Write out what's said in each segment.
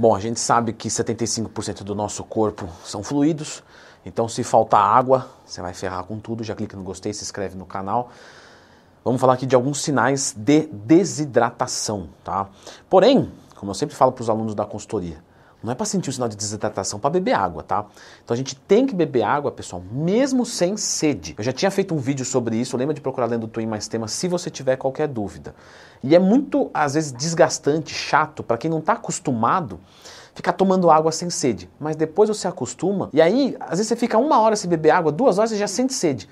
Bom, a gente sabe que 75% do nosso corpo são fluidos, então se faltar água, você vai ferrar com tudo. Já clica no gostei, se inscreve no canal. Vamos falar aqui de alguns sinais de desidratação, tá? Porém, como eu sempre falo para os alunos da consultoria, não é para sentir o sinal de desidratação, para beber água, tá? Então a gente tem que beber água, pessoal, mesmo sem sede. Eu já tinha feito um vídeo sobre isso, lembra de procurar lendo Twin Mais Temas se você tiver qualquer dúvida. E é muito, às vezes, desgastante, chato, para quem não está acostumado ficar tomando água sem sede. Mas depois você acostuma, e aí, às vezes você fica uma hora sem beber água, duas horas você já sente sede.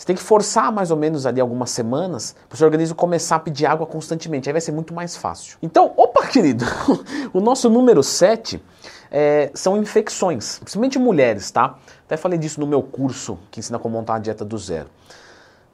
Você tem que forçar mais ou menos ali algumas semanas para o seu organismo começar a pedir água constantemente. Aí vai ser muito mais fácil. Então, opa, querido, o nosso número 7 é, são infecções, principalmente mulheres, tá? Até falei disso no meu curso que ensina como montar a dieta do zero.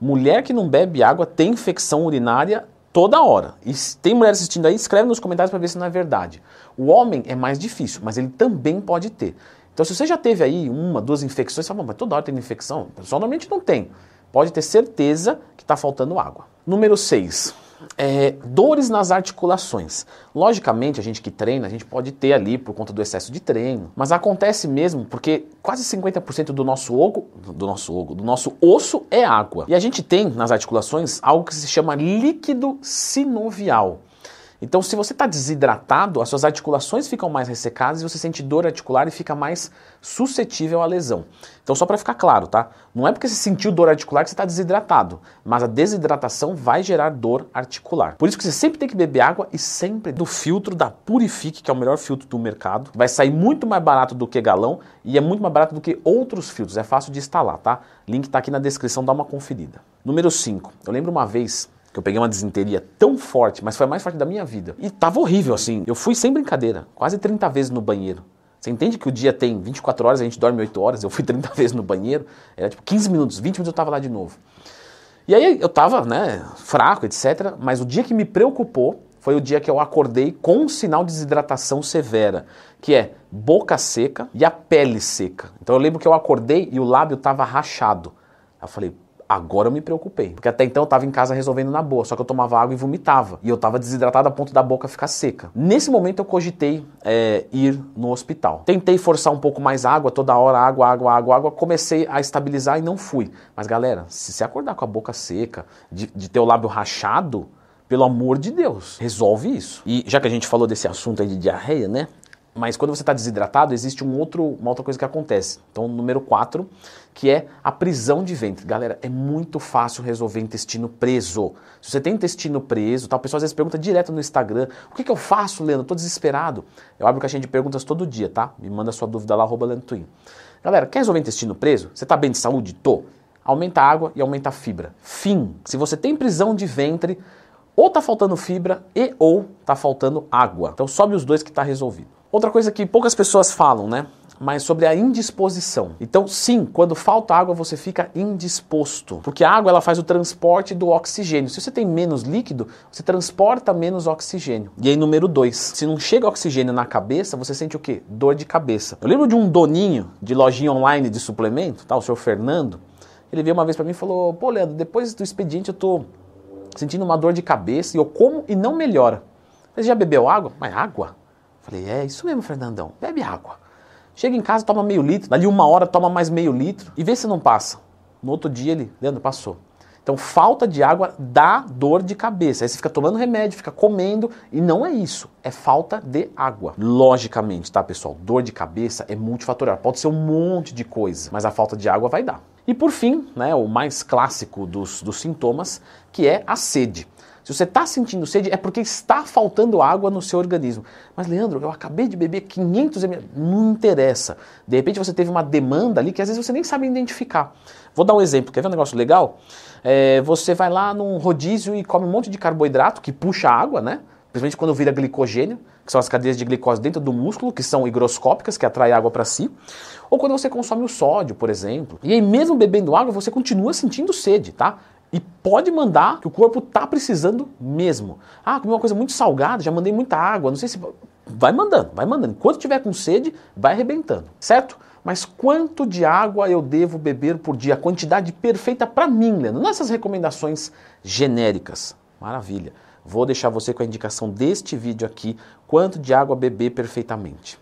Mulher que não bebe água tem infecção urinária toda hora. E tem mulher assistindo aí, escreve nos comentários para ver se não é verdade. O homem é mais difícil, mas ele também pode ter. Então, se você já teve aí uma, duas infecções, você fala, mas toda hora tem infecção? O pessoal normalmente não tem pode ter certeza que está faltando água. Número 6. É, dores nas articulações. Logicamente, a gente que treina, a gente pode ter ali por conta do excesso de treino, mas acontece mesmo porque quase 50% do nosso ogo, do nosso ogo, do nosso osso é água. E a gente tem nas articulações algo que se chama líquido sinovial. Então, se você está desidratado, as suas articulações ficam mais ressecadas e você sente dor articular e fica mais suscetível à lesão. Então, só para ficar claro, tá? Não é porque você sentiu dor articular que você está desidratado, mas a desidratação vai gerar dor articular. Por isso que você sempre tem que beber água e sempre do filtro da Purifique, que é o melhor filtro do mercado. Vai sair muito mais barato do que galão e é muito mais barato do que outros filtros. É fácil de instalar, tá? Link está aqui na descrição, dá uma conferida. Número 5. Eu lembro uma vez que eu peguei uma desinteria tão forte, mas foi a mais forte da minha vida. E tava horrível assim. Eu fui sem brincadeira, quase 30 vezes no banheiro. Você entende que o dia tem 24 horas, a gente dorme 8 horas, eu fui 30 vezes no banheiro, era tipo 15 minutos, 20 minutos eu tava lá de novo. E aí eu tava, né, fraco, etc, mas o dia que me preocupou foi o dia que eu acordei com um sinal de desidratação severa, que é boca seca e a pele seca. Então eu lembro que eu acordei e o lábio tava rachado. Eu falei, Agora eu me preocupei, porque até então eu estava em casa resolvendo na boa, só que eu tomava água e vomitava, e eu estava desidratado a ponto da boca ficar seca. Nesse momento eu cogitei é, ir no hospital. Tentei forçar um pouco mais água, toda hora água, água, água, água, comecei a estabilizar e não fui. Mas galera, se você acordar com a boca seca, de, de ter o lábio rachado, pelo amor de Deus, resolve isso. E já que a gente falou desse assunto aí de diarreia, né? Mas quando você está desidratado, existe um outro, uma outra coisa que acontece. Então, número 4, que é a prisão de ventre. Galera, é muito fácil resolver intestino preso. Se você tem intestino preso, tá, o pessoal às vezes pergunta direto no Instagram: o que, que eu faço, Leandro? Estou desesperado. Eu abro caixinha de perguntas todo dia, tá? Me manda sua dúvida lá, arroba. Galera, quer resolver intestino preso? Você está bem de saúde? Tô. Aumenta a água e aumenta a fibra. Fim. Se você tem prisão de ventre, ou tá faltando fibra e ou tá faltando água. Então sobe os dois que tá resolvido. Outra coisa que poucas pessoas falam, né? Mas sobre a indisposição. Então, sim, quando falta água, você fica indisposto. Porque a água ela faz o transporte do oxigênio. Se você tem menos líquido, você transporta menos oxigênio. E aí, número dois, se não chega oxigênio na cabeça, você sente o quê? Dor de cabeça. Eu lembro de um doninho de lojinha online de suplemento, tá? o senhor Fernando. Ele veio uma vez para mim e falou: Pô, Leandro, depois do expediente eu tô sentindo uma dor de cabeça e eu como e não melhora. Você já bebeu água? Mas água? Falei, é isso mesmo, Fernandão, bebe água. Chega em casa, toma meio litro, dali uma hora toma mais meio litro e vê se não passa. No outro dia ele, Leandro, passou. Então, falta de água dá dor de cabeça. Aí você fica tomando remédio, fica comendo, e não é isso, é falta de água. Logicamente, tá, pessoal? Dor de cabeça é multifatorial, pode ser um monte de coisa, mas a falta de água vai dar. E por fim, né, o mais clássico dos, dos sintomas, que é a sede. Se você está sentindo sede, é porque está faltando água no seu organismo. Mas, Leandro, eu acabei de beber 500 ml. Não interessa. De repente você teve uma demanda ali que às vezes você nem sabe identificar. Vou dar um exemplo. Quer ver um negócio legal? É, você vai lá num rodízio e come um monte de carboidrato que puxa água, né? Principalmente quando vira glicogênio, que são as cadeias de glicose dentro do músculo, que são higroscópicas, que atraem água para si. Ou quando você consome o sódio, por exemplo. E aí, mesmo bebendo água, você continua sentindo sede, tá? E pode mandar que o corpo tá precisando mesmo. Ah, comi uma coisa muito salgada, já mandei muita água, não sei se. Vai mandando, vai mandando. Enquanto tiver com sede, vai arrebentando, certo? Mas quanto de água eu devo beber por dia? A quantidade perfeita para mim, Leandro. Não essas recomendações genéricas. Maravilha. Vou deixar você com a indicação deste vídeo aqui, quanto de água beber perfeitamente.